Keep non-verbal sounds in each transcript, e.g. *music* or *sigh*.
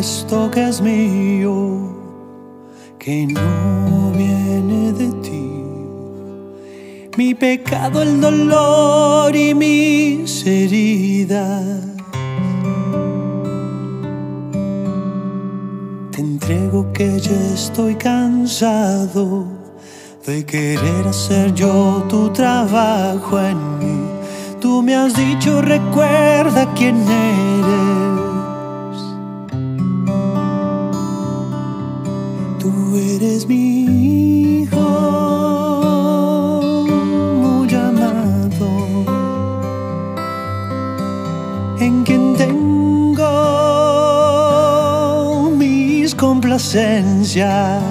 Esto que es mío, que no viene de ti. Mi pecado, el dolor y mis heridas. Te entrego que ya estoy cansado de querer hacer yo tu trabajo en mí. Tú me has dicho, recuerda quién eres. En quien tengo mis complacencias.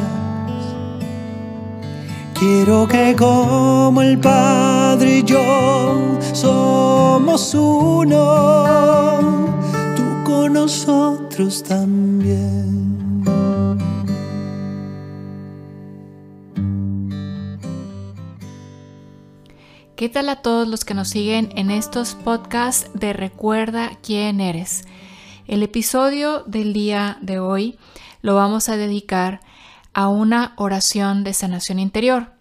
Quiero que como el Padre y yo somos uno, tú con nosotros también. ¿Qué tal a todos los que nos siguen en estos podcasts de Recuerda quién eres? El episodio del día de hoy lo vamos a dedicar a una oración de sanación interior.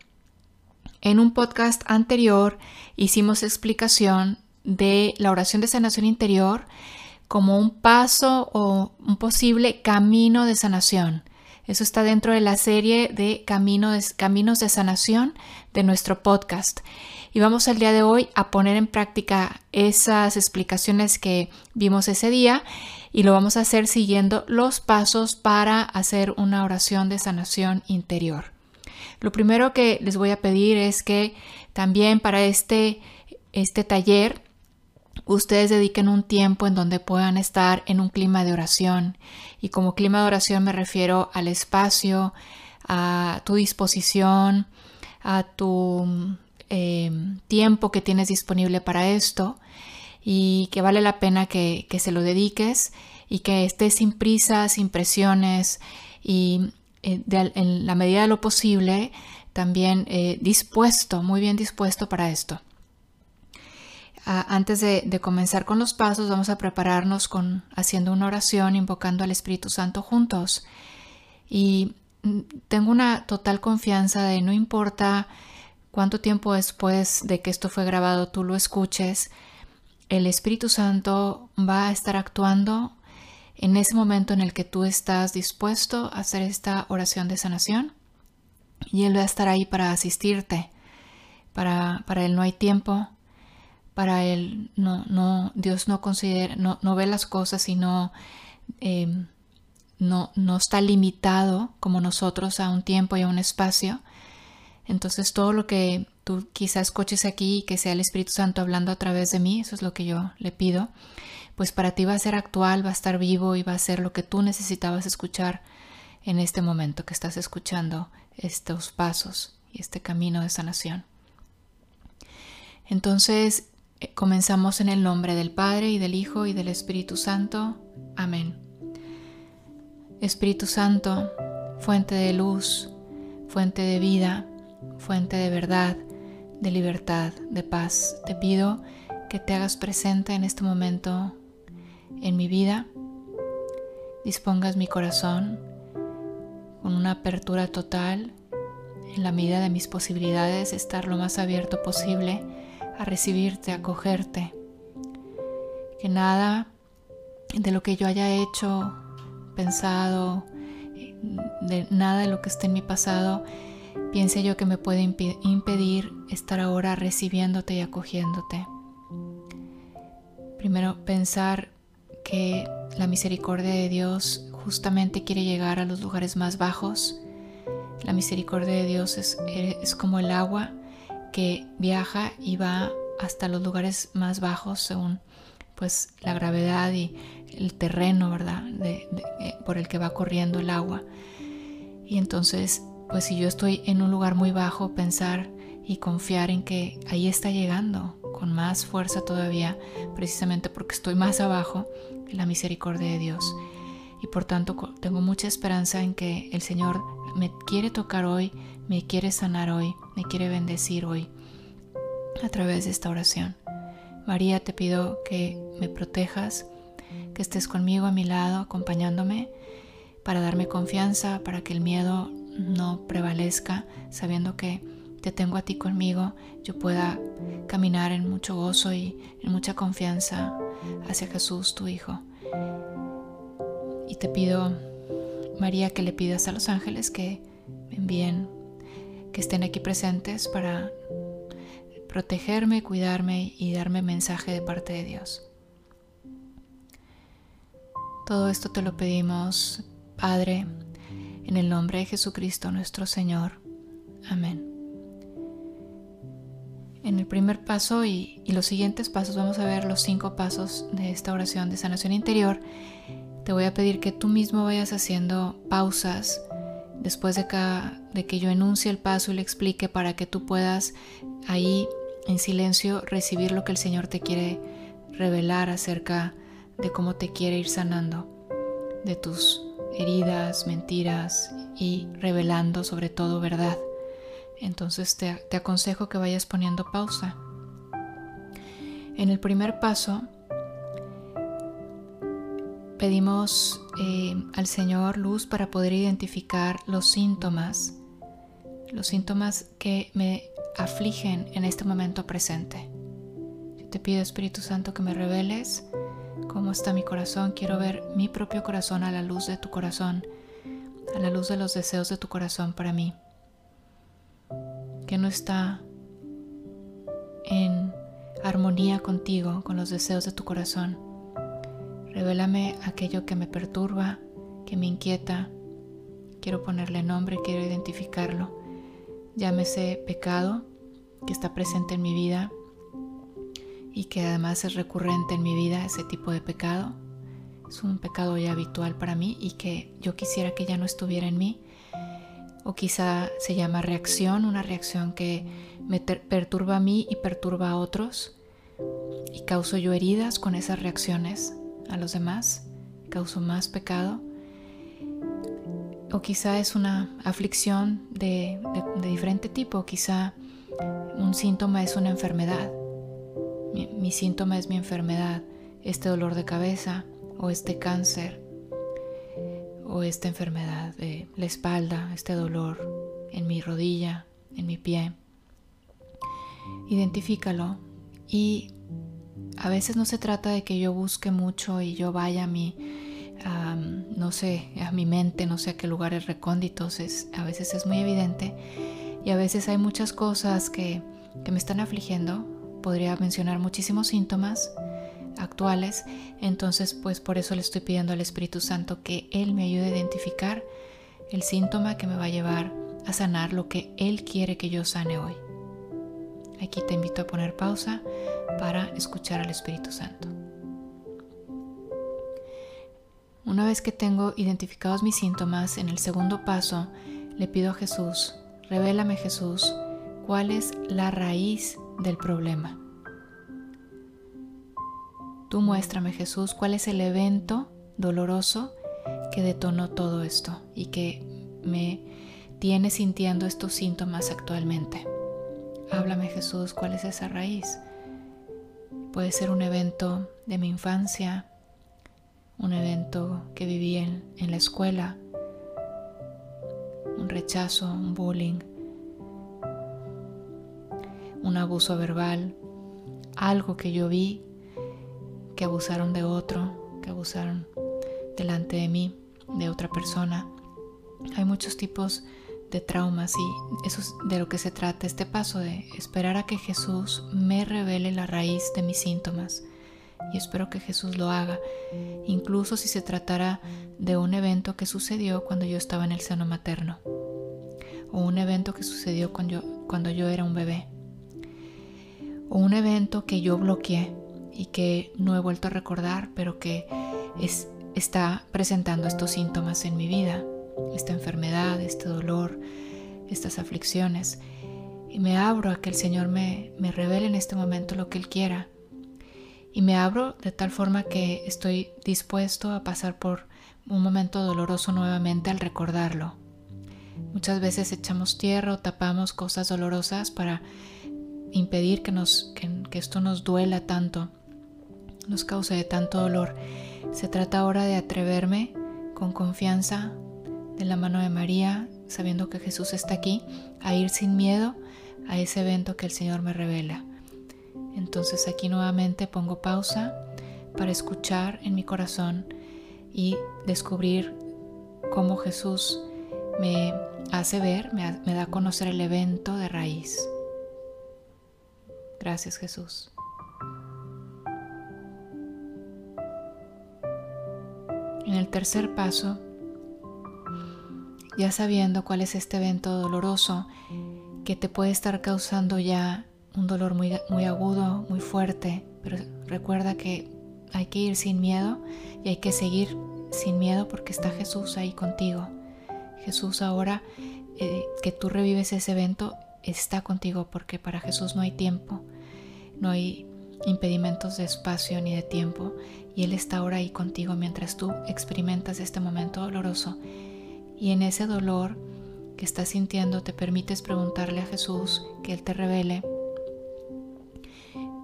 En un podcast anterior hicimos explicación de la oración de sanación interior como un paso o un posible camino de sanación. Eso está dentro de la serie de, caminos de sanación de nuestro podcast. Y vamos al día de hoy a poner en práctica esas explicaciones que vimos ese día y lo vamos a hacer siguiendo los pasos para hacer una oración de sanación interior. Lo primero que les voy a pedir es que también para este, este taller ustedes dediquen un tiempo en donde puedan estar en un clima de oración. Y como clima de oración me refiero al espacio, a tu disposición, a tu Em, tiempo que tienes disponible para esto y que vale la pena que, se lo dediques y que estés sin prisas, sin presiones y eh, en la medida de lo posible también eh, dispuesto, muy bien dispuesto para esto. antes de, de, comenzar con los pasos, vamos a prepararnos con haciendo una oración, invocando al Espíritu Santo juntos. Y mm, tengo una total confianza de no importa cuánto tiempo después de que esto fue grabado tú lo escuches, el Espíritu Santo va a estar actuando en ese momento en el que tú estás dispuesto a hacer esta oración de sanación y Él va a estar ahí para asistirte. Para, para Él no hay tiempo, para Él no, no, Dios no considera, no, no ve las cosas y no, em, no, no está limitado como nosotros a un tiempo y a un espacio. Entonces todo lo que tú quizás escuches aquí, que sea el Espíritu Santo hablando a través de mí, eso es lo que yo le pido, pues para ti va a ser actual, va a estar vivo y va a ser lo que tú necesitabas escuchar en este momento que estás escuchando estos pasos y este camino de sanación. Entonces eh, comenzamos en el nombre del Padre y del Hijo y del Espíritu Santo. Amén. Espíritu Santo, fuente de luz, fuente de vida, fuente de verdad, de libertad, de paz. Te pido que te hagas presente en este momento en mi vida, dispongas mi corazón con una apertura total en la medida de mis posibilidades, estar lo más abierto posible a recibirte, a acogerte. Que nada de lo que yo haya hecho, pensado, de nada de lo que esté en mi pasado piense yo que me puede impedir estar ahora recibiéndote y acogiéndote. Primero, pensar que la misericordia de Dios justamente quiere llegar a los lugares más bajos. La misericordia de Dios es, es como el agua que viaja y va hasta los lugares más bajos según pues la gravedad y el terreno, ¿verdad? Eh, por el que va corriendo el agua. Y entonces pues si yo estoy en un lugar muy bajo, pensar y confiar en que ahí está llegando con más fuerza todavía, precisamente porque estoy más abajo, la misericordia de Dios. Y por tanto tengo mucha esperanza en que el Señor me quiere tocar hoy, me quiere sanar hoy, me quiere bendecir hoy a través de esta oración. María, te pido que me protejas, que estés conmigo a mi lado, acompañándome, para darme confianza, para que el miedo no prevalezca, sabiendo que te tengo a ti conmigo, yo pueda caminar en mucho gozo y en mucha confianza hacia Jesús, tu Hijo. Y te pido, María, que le pidas a los ángeles que me envíen, que estén aquí presentes para protegerme, cuidarme y darme mensaje de parte de Dios. Todo esto te lo pedimos, Padre, en el nombre de Jesucristo nuestro Señor. Amén. En el primer paso y, los siguientes pasos vamos a ver los cinco pasos de esta oración de sanación interior. Te voy a pedir que tú mismo vayas haciendo pausas después de, de que yo enuncie el paso y le explique para que tú puedas ahí en silencio recibir lo que el Señor te quiere revelar acerca de cómo te quiere ir sanando de tus heridas, mentiras y revelando sobre todo verdad. Entonces te, te aconsejo que vayas poniendo pausa. En el primer paso pedimos eh, al Señor luz para poder identificar los síntomas, los síntomas que me afligen en este momento presente. Te pido Espíritu Santo que me reveles cómo está mi corazón. Quiero ver mi propio corazón a la luz de tu corazón, a la luz de los deseos de tu corazón para mí. Que no está en armonía contigo, con los deseos de tu corazón. Revélame aquello que me perturba, que me inquieta. Quiero ponerle nombre, quiero identificarlo. Llámese pecado que está presente en mi vida y que además es recurrente en mi vida ese tipo de pecado. Es un pecado ya habitual para mí y que yo quisiera que ya no estuviera en mí. O quizá se llama reacción, una reacción que me perturba a mí y perturba a otros. Y causo yo heridas con esas reacciones a los demás. Causo más pecado. O quizá es una aflicción de, de diferente tipo. Quizá un síntoma es una enfermedad mi, síntoma es mi enfermedad, este dolor de cabeza o este cáncer o esta enfermedad de la espalda, este dolor en mi rodilla, en mi pie. Identifícalo y a veces no se trata de que yo busque mucho y yo vaya a mi, no sé, a mi mente, no sé a qué lugares recónditos, es, a veces es muy evidente y a veces hay muchas cosas que, que me están afligiendo podría mencionar muchísimos síntomas actuales, entonces pues por eso le estoy pidiendo al Espíritu Santo que Él me ayude a identificar el síntoma que me va a llevar a sanar lo que Él quiere que yo sane hoy. Aquí te invito a poner pausa para escuchar al Espíritu Santo. Una vez que tengo identificados mis síntomas, en el segundo paso le pido a Jesús, revélame Jesús, cuál es la raíz del problema. Tú muéstrame, Jesús, cuál es el evento doloroso que detonó todo esto y que me tiene sintiendo estos síntomas actualmente. Háblame, Jesús, cuál es esa raíz. Puede ser un evento de mi infancia, un evento que viví en, en la escuela, un rechazo, un bullying, un abuso verbal, algo que yo vi, que abusaron de otro, que abusaron delante de mí, de otra persona. Hay muchos tipos de traumas y eso es de lo que se trata este paso de esperar a que Jesús me revele la raíz de mis síntomas. Y espero que Jesús lo haga, incluso si se tratara de un evento que sucedió cuando yo estaba en el seno materno o un evento que sucedió cuando yo, cuando yo era un bebé o un evento que yo bloqueé y que no he vuelto a recordar, pero que es, está presentando estos síntomas en mi vida, esta enfermedad, este dolor, estas aflicciones. Y me abro a que el Señor me, me revele en este momento lo que Él quiera. Y me abro de tal forma que estoy dispuesto a pasar por un momento doloroso nuevamente al recordarlo. Muchas veces echamos tierra o tapamos cosas dolorosas para impedir que, nos, que, esto nos duela tanto, nos cause tanto dolor. Se trata ahora de atreverme con confianza de la mano de María, sabiendo que Jesús está aquí, a ir sin miedo a ese evento que el Señor me revela. Entonces aquí nuevamente pongo pausa para escuchar en mi corazón y descubrir cómo Jesús me hace ver, me, da a conocer el evento de raíz. Gracias Jesús. En el tercer paso, ya sabiendo cuál es este evento doloroso que te puede estar causando ya un dolor muy, muy agudo, muy fuerte, pero recuerda que hay que ir sin miedo y hay que seguir sin miedo porque está Jesús ahí contigo. Jesús ahora eh, que tú revives ese evento está contigo porque para Jesús no hay tiempo, no hay impedimentos de espacio ni de tiempo y Él está ahora ahí contigo mientras tú experimentas este momento doloroso y en ese dolor que estás sintiendo te permites preguntarle a Jesús que Él te revele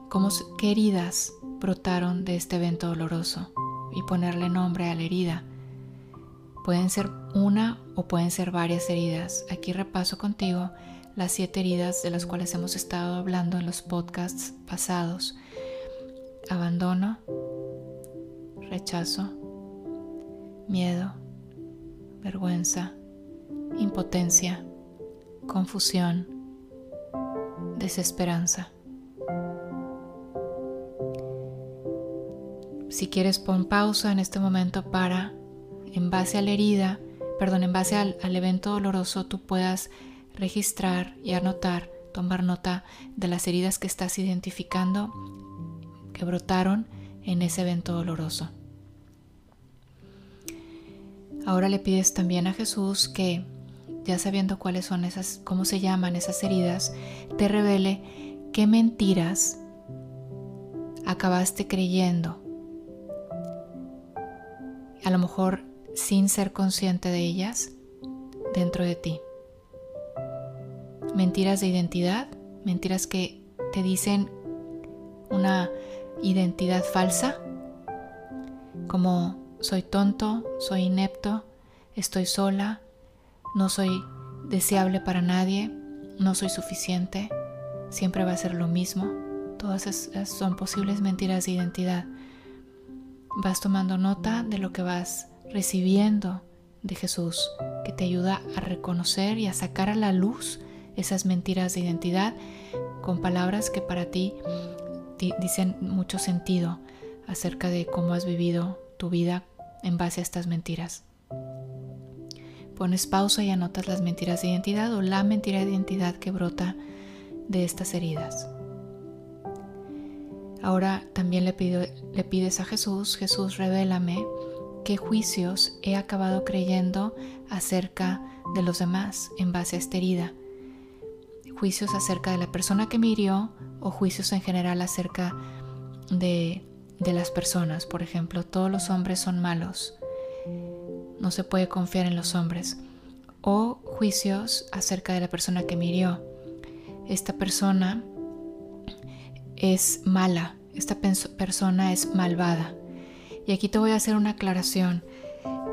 cómo, qué heridas brotaron de este evento doloroso y ponerle nombre a la herida. Pueden ser una o pueden ser varias heridas. Aquí repaso contigo las siete heridas de las cuales hemos estado hablando en los podcasts pasados. Abandono, rechazo, miedo, vergüenza, impotencia, confusión, desesperanza. Si quieres pon pausa en este momento para, en base a la herida, perdón, en base al, al evento doloroso, tú puedas registrar y anotar, tomar nota de las heridas que estás identificando que brotaron en ese evento doloroso. Ahora le pides también a Jesús que, ya sabiendo cuáles son esas, cómo se llaman esas heridas, te revele qué mentiras acabaste creyendo a lo mejor sin ser consciente de ellas, dentro de ti. Mentiras de identidad, mentiras que te dicen una identidad falsa, como soy tonto, soy inepto, estoy sola, no soy deseable para nadie, no soy suficiente, siempre va a ser lo mismo. Todas esas son posibles mentiras de identidad vas tomando nota de lo que vas recibiendo de Jesús, que te ayuda a reconocer y a sacar a la luz esas mentiras de identidad con palabras que para ti dicen mucho sentido acerca de cómo has vivido tu vida en base a estas mentiras. Pones pausa y anotas las mentiras de identidad o la mentira de identidad que brota de estas heridas. Ahora también le, pides a Jesús, Jesús, revélame qué juicios he acabado creyendo acerca de los demás en base a esta herida. Juicios acerca de la persona que me hirió o juicios en general acerca de, de las personas. Por ejemplo, todos los hombres son malos. No se puede confiar en los hombres. O juicios acerca de la persona que me. Esta persona es mala, esta persona es malvada. Y aquí te voy a hacer una aclaración.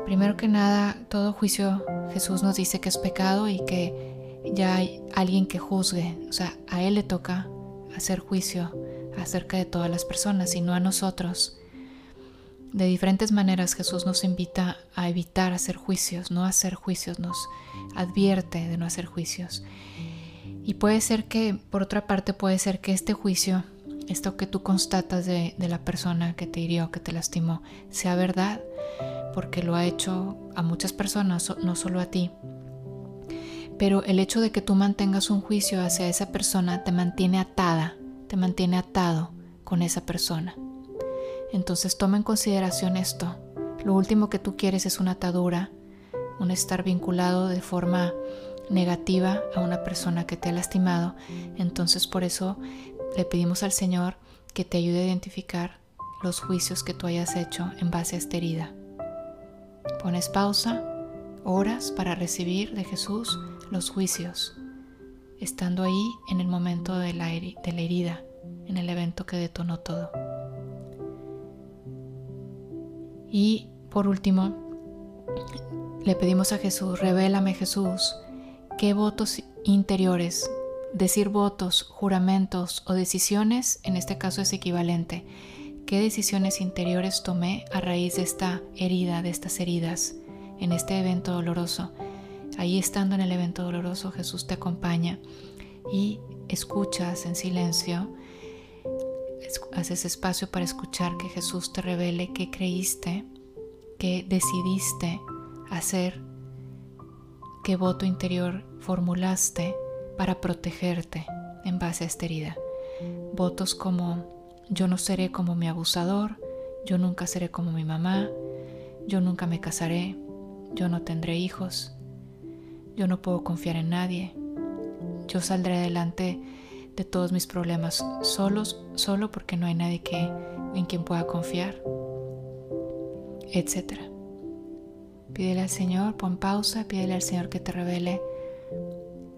Primero que nada, todo juicio Jesús nos dice que es pecado y que ya hay alguien que juzgue. O sea, a Él le toca hacer juicio acerca de todas las personas y no a nosotros. De diferentes maneras Jesús nos invita a evitar hacer juicios, no hacer juicios, nos advierte de no hacer juicios. Y puede ser que, por otra parte, puede ser que este juicio esto que tú constatas de, la persona que te hirió, que te lastimó, sea verdad, porque lo ha hecho a muchas personas, no solo a ti. Pero el hecho de que tú mantengas un juicio hacia esa persona te mantiene atada, te mantiene atado con esa persona. Entonces toma en consideración esto. Lo último que tú quieres es una atadura, un estar vinculado de forma negativa a una persona que te ha lastimado. Entonces por eso le pedimos al Señor que te ayude a identificar los juicios que tú hayas hecho en base a esta herida. Pones pausa, horas para recibir de Jesús los juicios, estando ahí en el momento de la, de la herida, en el evento que detonó todo. Y por último, le pedimos a Jesús, revélame Jesús, qué votos interiores, decir votos, juramentos o decisiones, en este caso es equivalente, qué decisiones interiores tomé a raíz de esta herida, de estas heridas, en este evento doloroso. Ahí estando en el evento doloroso, Jesús te acompaña y escuchas en silencio, haces espacio para escuchar que Jesús te revele qué creíste, qué decidiste hacer, qué voto interior formulaste para protegerte en base a esta herida. Votos como yo no seré como mi abusador, yo nunca seré como mi mamá, yo nunca me casaré, yo no tendré hijos, yo no puedo confiar en nadie, yo saldré adelante de todos mis problemas solos, solo porque no hay nadie en quien pueda confiar, etc. Pídele al Señor, pon pausa, pídele al Señor que te revele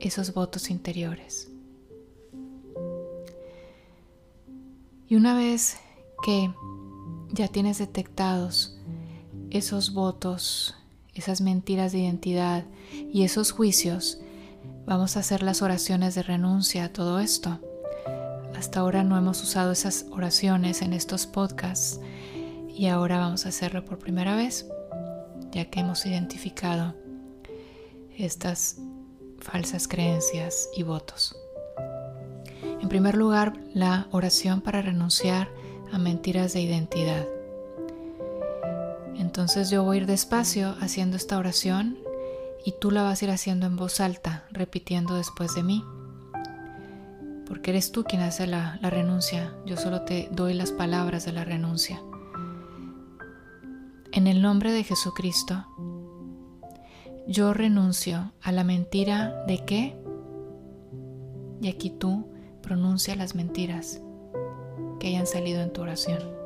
esos votos interiores. Y una vez que ya tienes detectados esos votos, esas mentiras de identidad y esos juicios, vamos a hacer las oraciones de renuncia a todo esto. Hasta ahora no hemos usado esas oraciones en estos podcasts y ahora vamos a hacerlo por primera vez, ya que hemos identificado estas falsas creencias y votos. En primer lugar, la oración para renunciar a mentiras de identidad. Entonces yo voy a ir despacio haciendo esta oración y tú la vas a ir haciendo en voz alta, repitiendo después de mí. Porque eres tú quien hace la, renuncia, yo solo te doy las palabras de la renuncia. En el nombre de Jesucristo, yo renuncio a la mentira de qué? Y aquí tú pronuncia las mentiras que hayan salido en tu oración.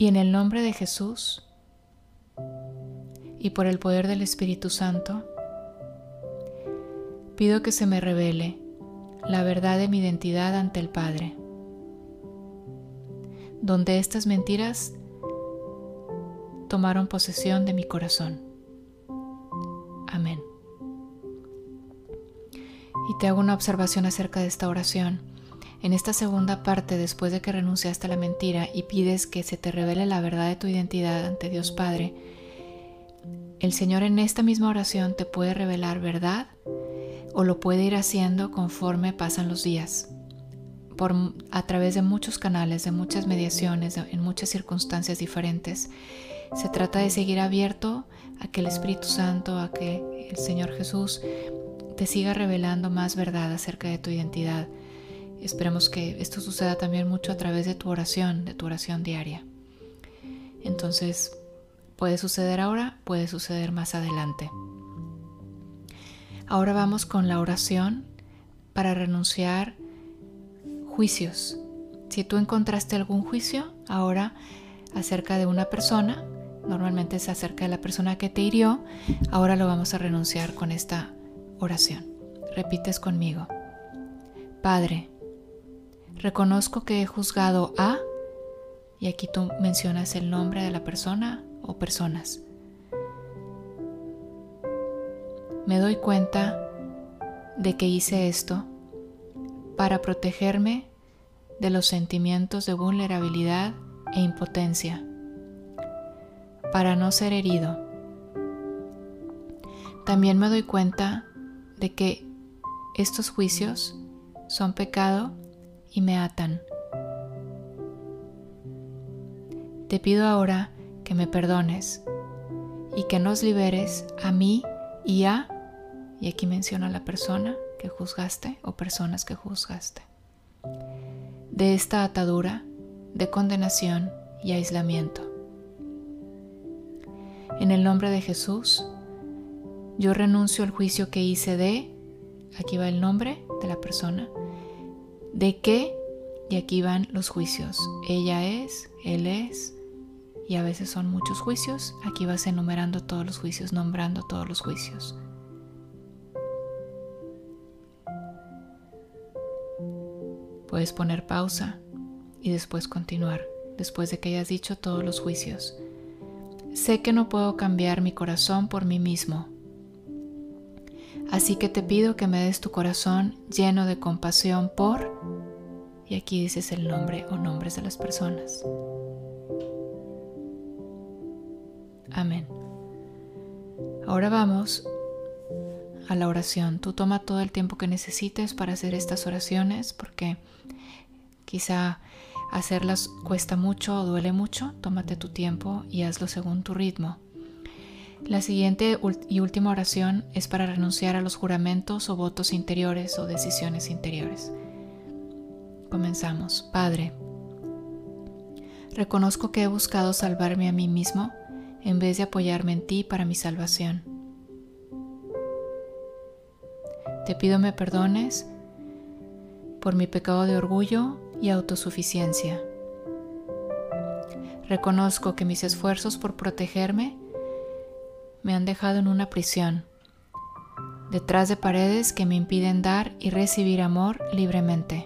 Y en el nombre de Jesús y por el poder del Espíritu Santo, pido que se me revele la verdad de mi identidad ante el Padre, donde estas mentiras tomaron posesión de mi corazón. Amén. Y te hago una observación acerca de esta oración. En esta segunda parte, después de que renunciaste a la mentira y pides que se te revele la verdad de tu identidad ante Dios Padre, el Señor en esta misma oración te puede revelar verdad o lo puede ir haciendo conforme pasan los días, por, a través de muchos canales, de muchas mediaciones, en muchas circunstancias diferentes. Se trata de seguir abierto a que el Espíritu Santo, a que el Señor Jesús te siga revelando más verdad acerca de tu identidad. Esperemos que esto suceda también mucho a través de tu oración, de tu oración diaria. Entonces, puede suceder ahora, puede suceder más adelante. Ahora vamos con la oración para renunciar juicios. Si tú encontraste algún juicio ahora acerca de una persona, normalmente es acerca de la persona que te hirió, ahora lo vamos a renunciar con esta oración. Repites conmigo. Padre, reconozco que he juzgado a, y aquí tú mencionas el nombre de la persona o personas. Me doy cuenta de que hice esto para protegerme de los sentimientos de vulnerabilidad e impotencia para no ser herido. También me doy cuenta de que estos juicios son pecado y me atan. Te pido ahora que me perdones y que nos liberes a mí y a, y aquí menciona la persona que juzgaste o personas que juzgaste, de esta atadura de condenación y aislamiento. En el nombre de Jesús, yo renuncio al juicio que hice de, aquí va el nombre de la persona, de qué, y aquí van los juicios. Ella es, él es, y a veces son muchos juicios. Aquí vas enumerando todos los juicios, nombrando todos los juicios. Puedes poner pausa y después continuar, después de que hayas dicho todos los juicios. Sé que no puedo cambiar mi corazón por mí mismo. Así que te pido que me des tu corazón lleno de compasión por... Y aquí dices el nombre o nombres de las personas. Amén. Ahora vamos a la oración. Tú toma todo el tiempo que necesites para hacer estas oraciones porque quizá hacerlas cuesta mucho o duele mucho. Tómate tu tiempo y hazlo según tu ritmo. La siguiente y última oración es para renunciar a los juramentos o votos interiores o decisiones interiores. Comenzamos. Padre, reconozco que he buscado salvarme a mí mismo en vez de apoyarme en ti para mi salvación. Te pido me perdones por mi pecado de orgullo y autosuficiencia. Reconozco que mis esfuerzos por protegerme me han dejado en una prisión, detrás de paredes que me impiden dar y recibir amor libremente.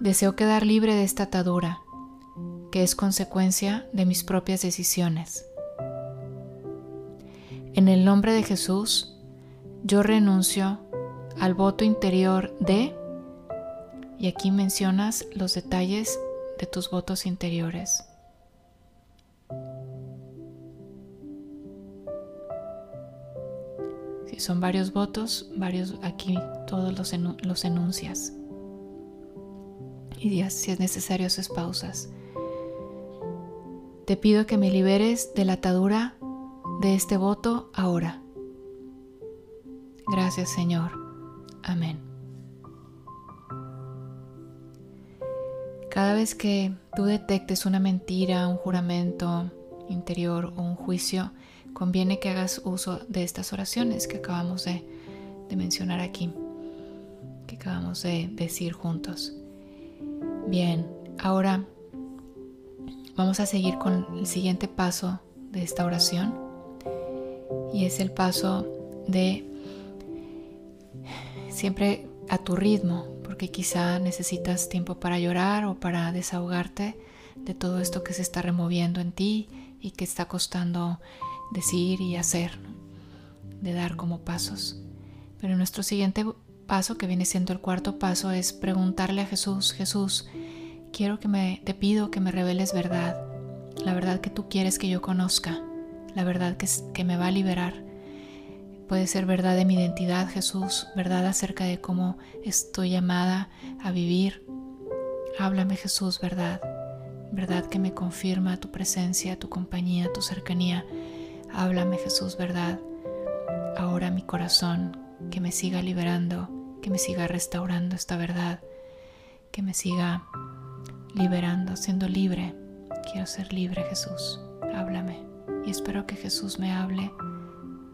Deseo quedar libre de esta atadura, que es consecuencia de mis propias decisiones. En el nombre de Jesús, yo renuncio al voto interior de, y aquí mencionas los detalles de tus votos interiores. Son varios votos, varios aquí todos los, los enuncias. Y si es necesario haces pausas. Te pido que me liberes de la atadura de este voto ahora. Gracias Señor. Amén. Cada vez que tú detectes una mentira, un juramento interior o un juicio, conviene que hagas uso de estas oraciones que acabamos de, mencionar aquí, que acabamos de decir juntos. Bien, ahora vamos a seguir con el siguiente paso de esta oración y es el paso de siempre a tu ritmo, porque quizá necesitas tiempo para llorar o para desahogarte de todo esto que se está removiendo en ti y que está costando decir y hacer, de dar como pasos. Pero nuestro siguiente paso, que viene siendo el cuarto paso, es preguntarle a Jesús, Jesús, quiero que me, te pido que me reveles verdad, la verdad que tú quieres que yo conozca la verdad que, que me va a liberar. Puede ser verdad de mi identidad, Jesús, verdad acerca de cómo estoy llamada a vivir. Háblame, Jesús, verdad. Verdad que me confirma tu presencia, tu compañía, tu cercanía. Háblame, Jesús, verdad. Ahora mi corazón, que me siga liberando, que me siga restaurando esta verdad, que me siga liberando, siendo libre. Quiero ser libre, Jesús. Háblame y espero que Jesús me hable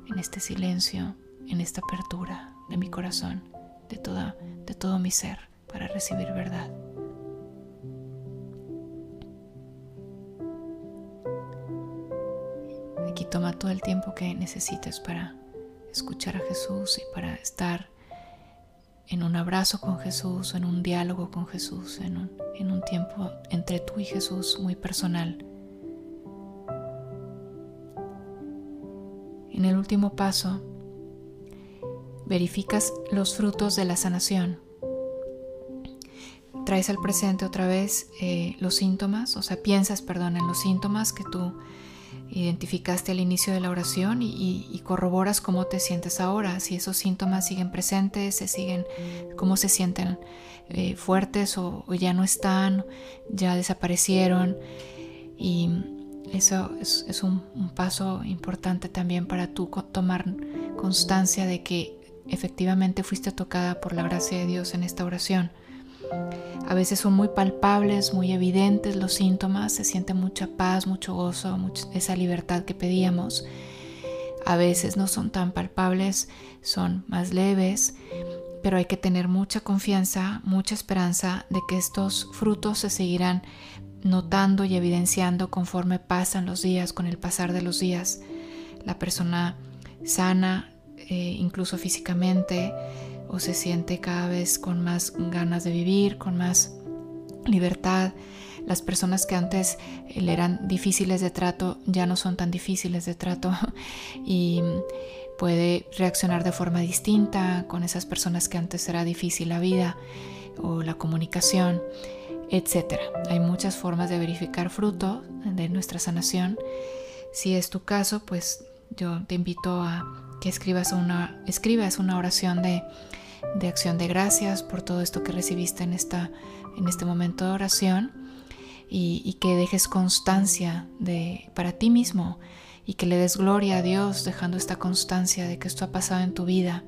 en este silencio, en esta apertura de mi corazón, de, toda, de todo mi ser, para recibir verdad. Aquí toma todo el tiempo que necesites para escuchar a Jesús y para estar en un abrazo con Jesús, en un diálogo con Jesús, en un, en un tiempo entre tú y Jesús muy personal En el último paso, verificas los frutos de la sanación. Traes al presente otra vez eh, los síntomas, o sea, piensas, perdón, en los síntomas que tú identificaste al inicio de la oración y, corroboras cómo te sientes ahora, si esos síntomas siguen presentes, se siguen, cómo se sienten eh, fuertes o, o, ya no están, ya desaparecieron. Y eso es, un, paso importante también para tú tomar constancia de que efectivamente fuiste tocada por la gracia de Dios en esta oración. A veces son muy palpables, muy evidentes los síntomas, se siente mucha paz, mucho gozo, esa libertad que pedíamos. A veces no son tan palpables, son más leves, pero hay que tener mucha confianza, mucha esperanza de que estos frutos se seguirán notando y evidenciando conforme pasan los días, con el pasar de los días. La persona sana, eh, incluso físicamente, o se siente cada vez con más ganas de vivir, con más libertad. Las personas que antes le eran difíciles de trato ya no son tan difíciles de trato *laughs* y puede reaccionar de forma distinta con esas personas que antes era difícil la vida o la comunicación, etc. Hay muchas formas de verificar fruto de nuestra sanación. Si es tu caso, pues yo te invito a que escribas una, escribas una oración de, acción de gracias por todo esto que recibiste en, esta, en este momento de oración y, que dejes constancia de, para ti mismo y que le des gloria a Dios dejando esta constancia de que esto ha pasado en tu vida.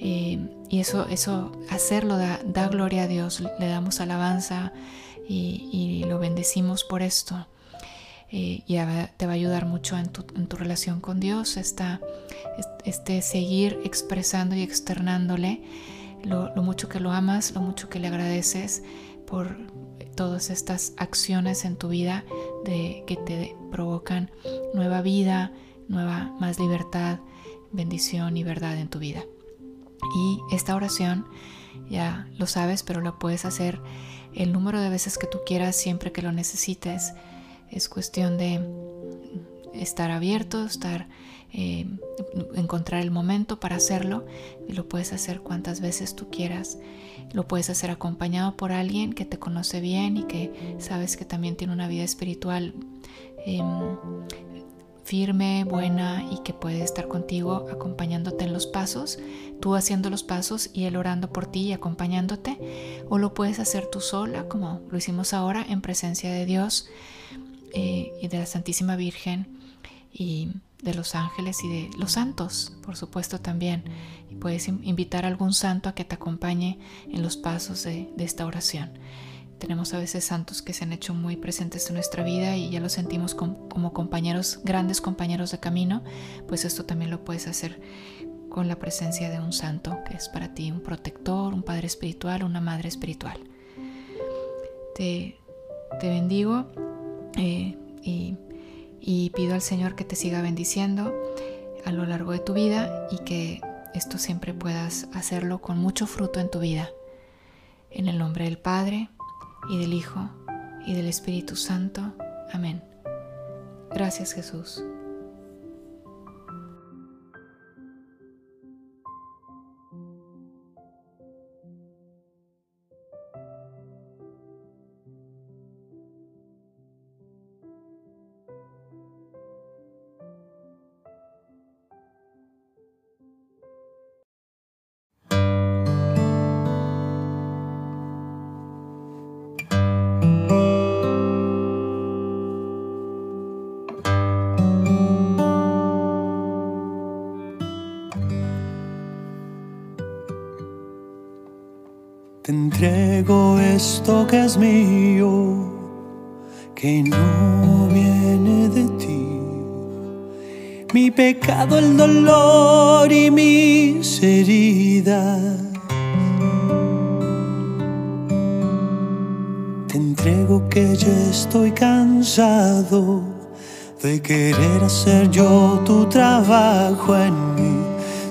Eh, y eso, eso hacerlo da, gloria a Dios, le damos alabanza y, lo bendecimos por esto. Eh, y te va a ayudar mucho en tu, en tu relación con Dios, esta, este seguir expresando y externándole lo, mucho que lo amas, lo mucho que le agradeces por todas estas acciones en tu vida de, que te provocan nueva vida, nueva más libertad, bendición y verdad en tu vida. Y esta oración ya lo sabes, pero lo puedes hacer el número de veces que tú quieras siempre que lo necesites. Es cuestión de estar abierto, estar eh, encontrar el momento para hacerlo. Y lo puedes hacer cuantas veces tú quieras. Lo puedes hacer acompañado por alguien que te conoce bien y que sabes que también tiene una vida espiritual em, firme, buena y que puede estar contigo acompañándote en los pasos, tú haciendo los pasos y él orando por ti y acompañándote, o lo puedes hacer tú sola, como lo hicimos ahora, en presencia de Dios eh, y de la Santísima Virgen y de los ángeles y de los santos, por supuesto también. Y puedes invitar a algún santo a que te acompañe en los pasos de, esta oración. Tenemos a veces santos que se han hecho muy presentes en nuestra vida y ya los sentimos como compañeros, grandes compañeros de camino, pues esto también lo puedes hacer con la presencia de un santo que es para ti un protector, un padre espiritual, una madre espiritual. Te, bendigo eh, y y pido al Señor que te siga bendiciendo a lo largo de tu vida y que esto siempre puedas hacerlo con mucho fruto en tu vida. En el nombre del Padre y del Hijo y del Espíritu Santo. Amén. Gracias Jesús. Esto que es mío, que no viene de ti. Mi pecado, el dolor y mis heridas. Te entrego que ya estoy cansado de querer hacer yo tu trabajo en mí.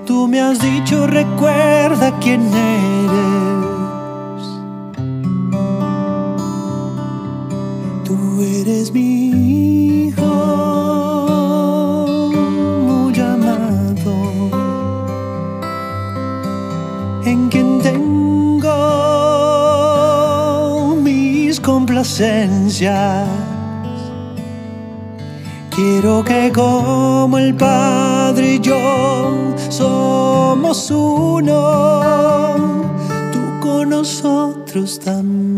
Tú me has dicho, recuerda quién eres Quiero que como el Padre y yo somos uno, tú con nosotros también.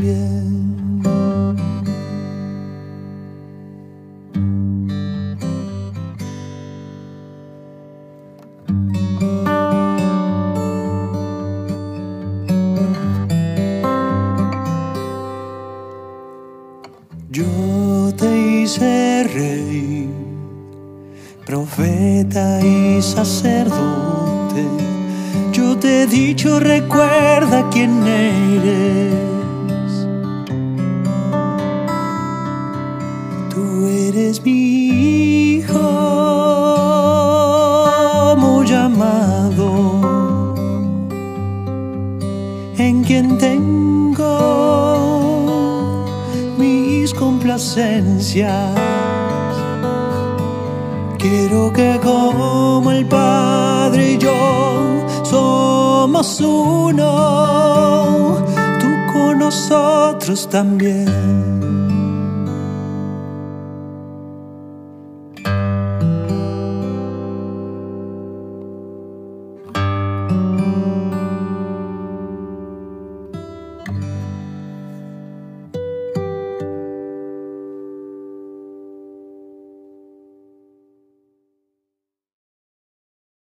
Recuerda quién eres. Tú eres mi hijo muy amado, quien tengo mis complacencias. Quiero que como el Padre yo somos uno, tú con nosotros también.